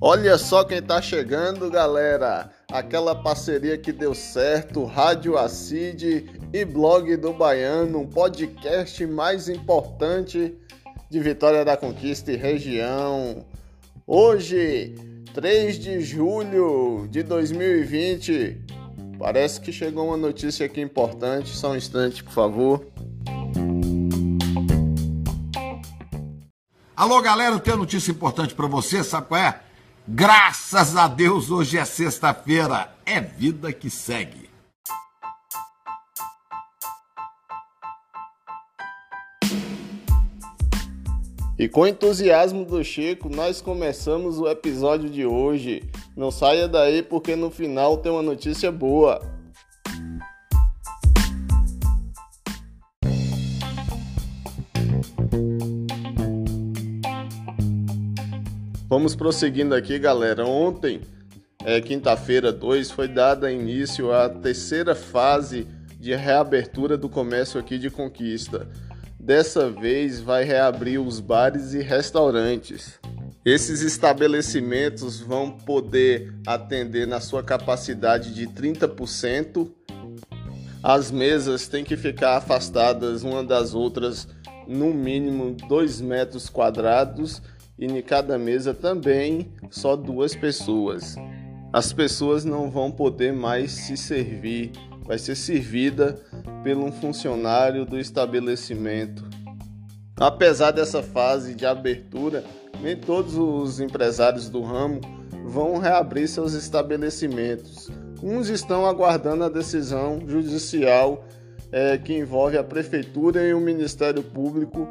Olha só quem tá chegando, galera! Aquela parceria que deu certo, Rádio Acide e Blog do Baiano, um podcast mais importante de Vitória da Conquista e região. Hoje, 3 de julho de 2020, parece que chegou uma notícia aqui importante. Só um instante, por favor. Alô, galera, eu tenho notícia importante para você, sabe qual é? Graças a Deus, hoje é sexta-feira. É vida que segue. E com o entusiasmo do Chico, nós começamos o episódio de hoje. Não saia daí porque no final tem uma notícia boa. Vamos prosseguindo aqui, galera. Ontem, é, quinta-feira 2, foi dada início à terceira fase de reabertura do comércio aqui de Conquista. Dessa vez vai reabrir os bares e restaurantes. Esses estabelecimentos vão poder atender na sua capacidade de 30%. As mesas têm que ficar afastadas uma das outras no mínimo 2 metros quadrados e em cada mesa também só duas pessoas. As pessoas não vão poder mais se servir, vai ser servida por um funcionário do estabelecimento. Apesar dessa fase de abertura, nem todos os empresários do ramo vão reabrir seus estabelecimentos. Uns estão aguardando a decisão judicial é, que envolve a prefeitura e o Ministério Público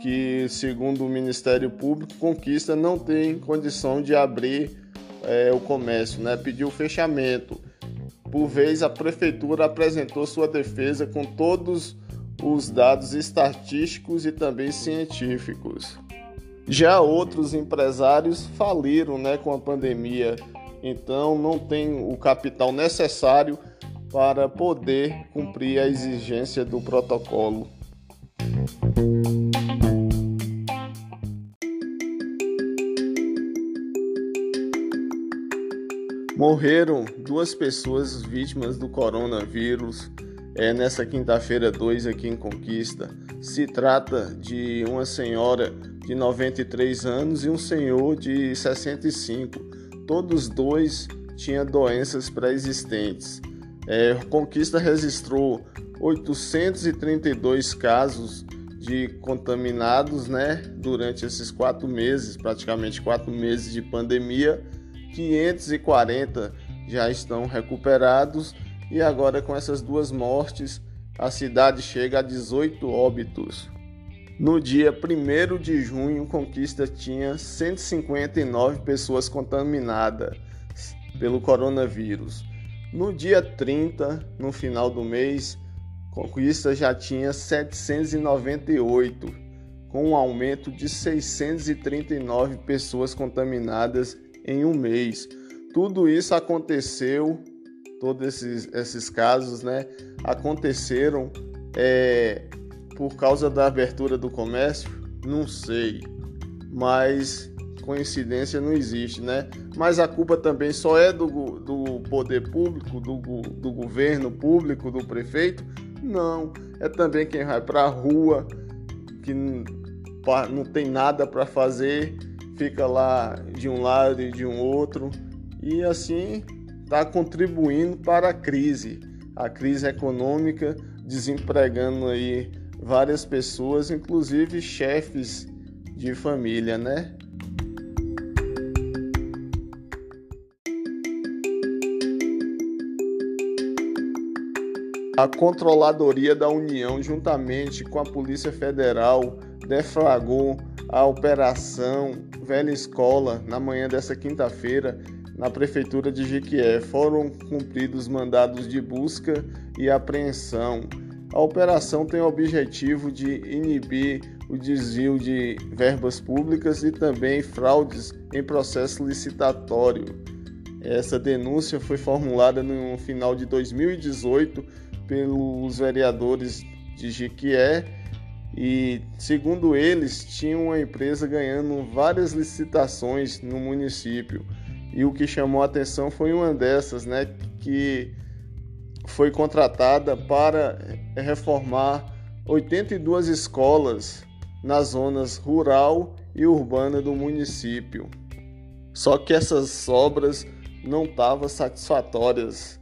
que, segundo o Ministério Público, Conquista não tem condição de abrir é, o comércio, né? pediu fechamento. Por vez, a prefeitura apresentou sua defesa com todos os dados estatísticos e também científicos. Já outros empresários faliram né, com a pandemia, então não tem o capital necessário para poder cumprir a exigência do protocolo. Morreram duas pessoas vítimas do coronavírus é, nessa quinta-feira 2 aqui em Conquista. Se trata de uma senhora de 93 anos e um senhor de 65. Todos dois tinham doenças pré-existentes. É, Conquista registrou 832 casos de contaminados né, durante esses quatro meses, praticamente quatro meses de pandemia 540 já estão recuperados e agora com essas duas mortes a cidade chega a 18 óbitos. No dia 1 de junho, Conquista tinha 159 pessoas contaminadas pelo coronavírus. No dia 30, no final do mês, Conquista já tinha 798, com um aumento de 639 pessoas contaminadas em um mês. Tudo isso aconteceu, todos esses, esses casos, né, aconteceram é, por causa da abertura do comércio? Não sei, mas coincidência não existe, né? Mas a culpa também só é do, do poder público, do, do governo público, do prefeito? Não, é também quem vai para a rua, que não tem nada para fazer fica lá de um lado e de um outro e assim está contribuindo para a crise, a crise econômica, desempregando aí várias pessoas, inclusive chefes de família, né? A Controladoria da União, juntamente com a Polícia Federal, deflagrou a operação Velha Escola na manhã dessa quinta-feira na prefeitura de Jequié. Foram cumpridos mandados de busca e apreensão. A operação tem o objetivo de inibir o desvio de verbas públicas e também fraudes em processo licitatório. Essa denúncia foi formulada no final de 2018 pelos vereadores de Jequié E segundo eles, tinha uma empresa ganhando várias licitações no município. E o que chamou a atenção foi uma dessas, né, que foi contratada para reformar 82 escolas nas zonas rural e urbana do município. Só que essas obras não estavam satisfatórias.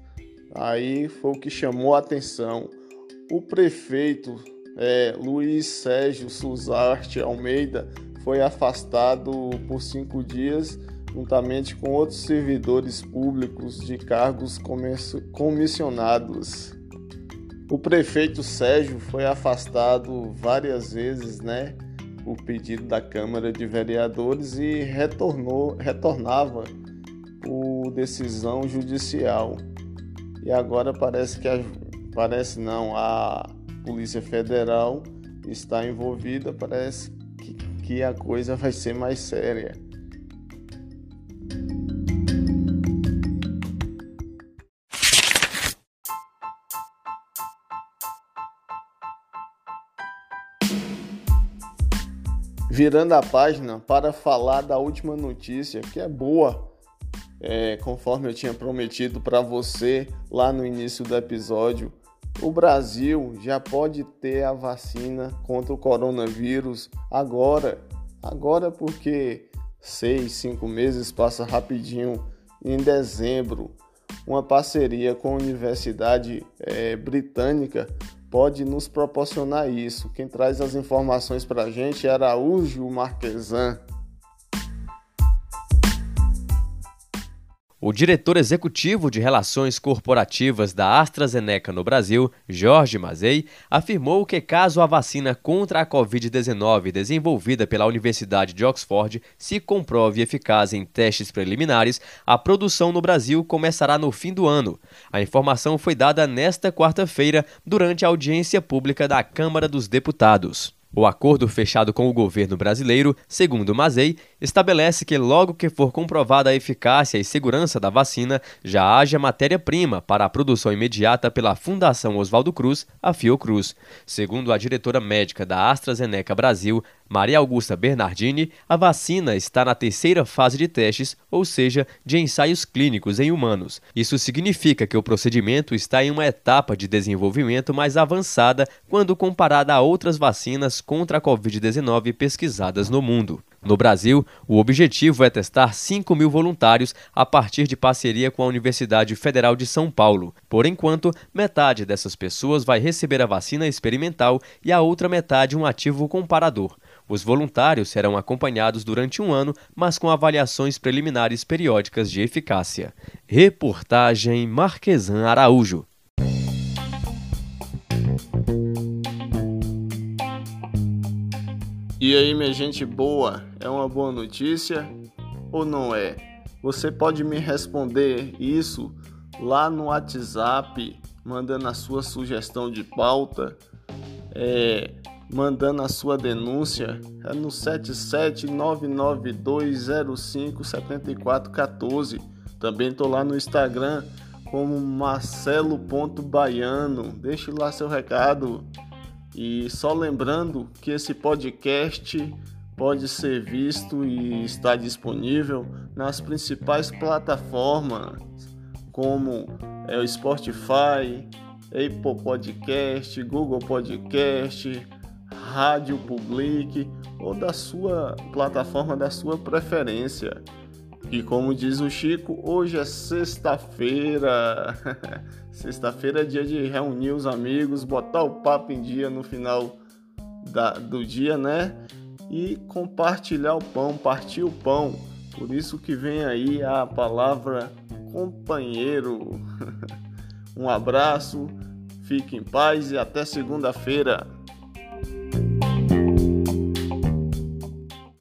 Aí foi o que chamou a atenção. O prefeito é, Luiz Sérgio Suzarte Almeida foi afastado por cinco dias, juntamente com outros servidores públicos de cargos comissionados. O prefeito Sérgio foi afastado várias vezes, né, por pedido da Câmara de Vereadores e retornou, retornava por decisão judicial. E agora parece que a, parece não, a Polícia Federal está envolvida, parece que, que a coisa vai ser mais séria. virando a página para falar da última notícia, que é boa, é, conforme eu tinha prometido para você lá no início do episódio. O Brasil já pode ter a vacina contra o coronavírus agora. Agora, porque seis, cinco meses passa rapidinho. Em dezembro, uma parceria com a Universidade é, Britânica pode nos proporcionar isso. Quem traz as informações para a gente é Araújo Marquesan. O diretor executivo de Relações Corporativas da AstraZeneca no Brasil, Jorge Mazei, afirmou que caso a vacina contra a Covid-19 desenvolvida pela Universidade de Oxford se comprove eficaz em testes preliminares, a produção no Brasil começará no fim do ano. A informação foi dada nesta quarta-feira durante a audiência pública da Câmara dos Deputados. O acordo fechado com o governo brasileiro, segundo Mazei, estabelece que logo que for comprovada a eficácia e segurança da vacina, já haja matéria-prima para a produção imediata pela Fundação Oswaldo Cruz, a Fiocruz. Segundo a diretora médica da AstraZeneca Brasil, Maria Augusta Bernardini, a vacina está na terceira fase de testes, ou seja, de ensaios clínicos em humanos. Isso significa que o procedimento está em uma etapa de desenvolvimento mais avançada quando comparada a outras vacinas contra a Covid-19 pesquisadas no mundo. No Brasil, o objetivo é testar 5 mil voluntários a partir de parceria com a Universidade Federal de São Paulo. Por enquanto, metade dessas pessoas vai receber a vacina experimental e a outra metade um ativo comparador. Os voluntários serão acompanhados durante um ano, mas com avaliações preliminares periódicas de eficácia. Reportagem Marquesan Araújo. E aí, minha gente boa, é uma boa notícia ou não é? Você pode me responder isso lá no WhatsApp, mandando a sua sugestão de pauta. É, mandando a sua denúncia é no 77992057414. Também estou lá no Instagram como marcelo.baiano. Deixe lá seu recado. E só lembrando que esse podcast pode ser visto e está disponível nas principais plataformas como é o Spotify, Apple Podcast, Google Podcast, Rádio Public ou da sua plataforma da sua preferência. E como diz o Chico, hoje é sexta-feira. sexta-feira é dia de reunir os amigos, botar o papo em dia no final da, do dia, né? E compartilhar o pão, partir o pão. Por isso que vem aí a palavra companheiro. um abraço, fique em paz e até segunda-feira.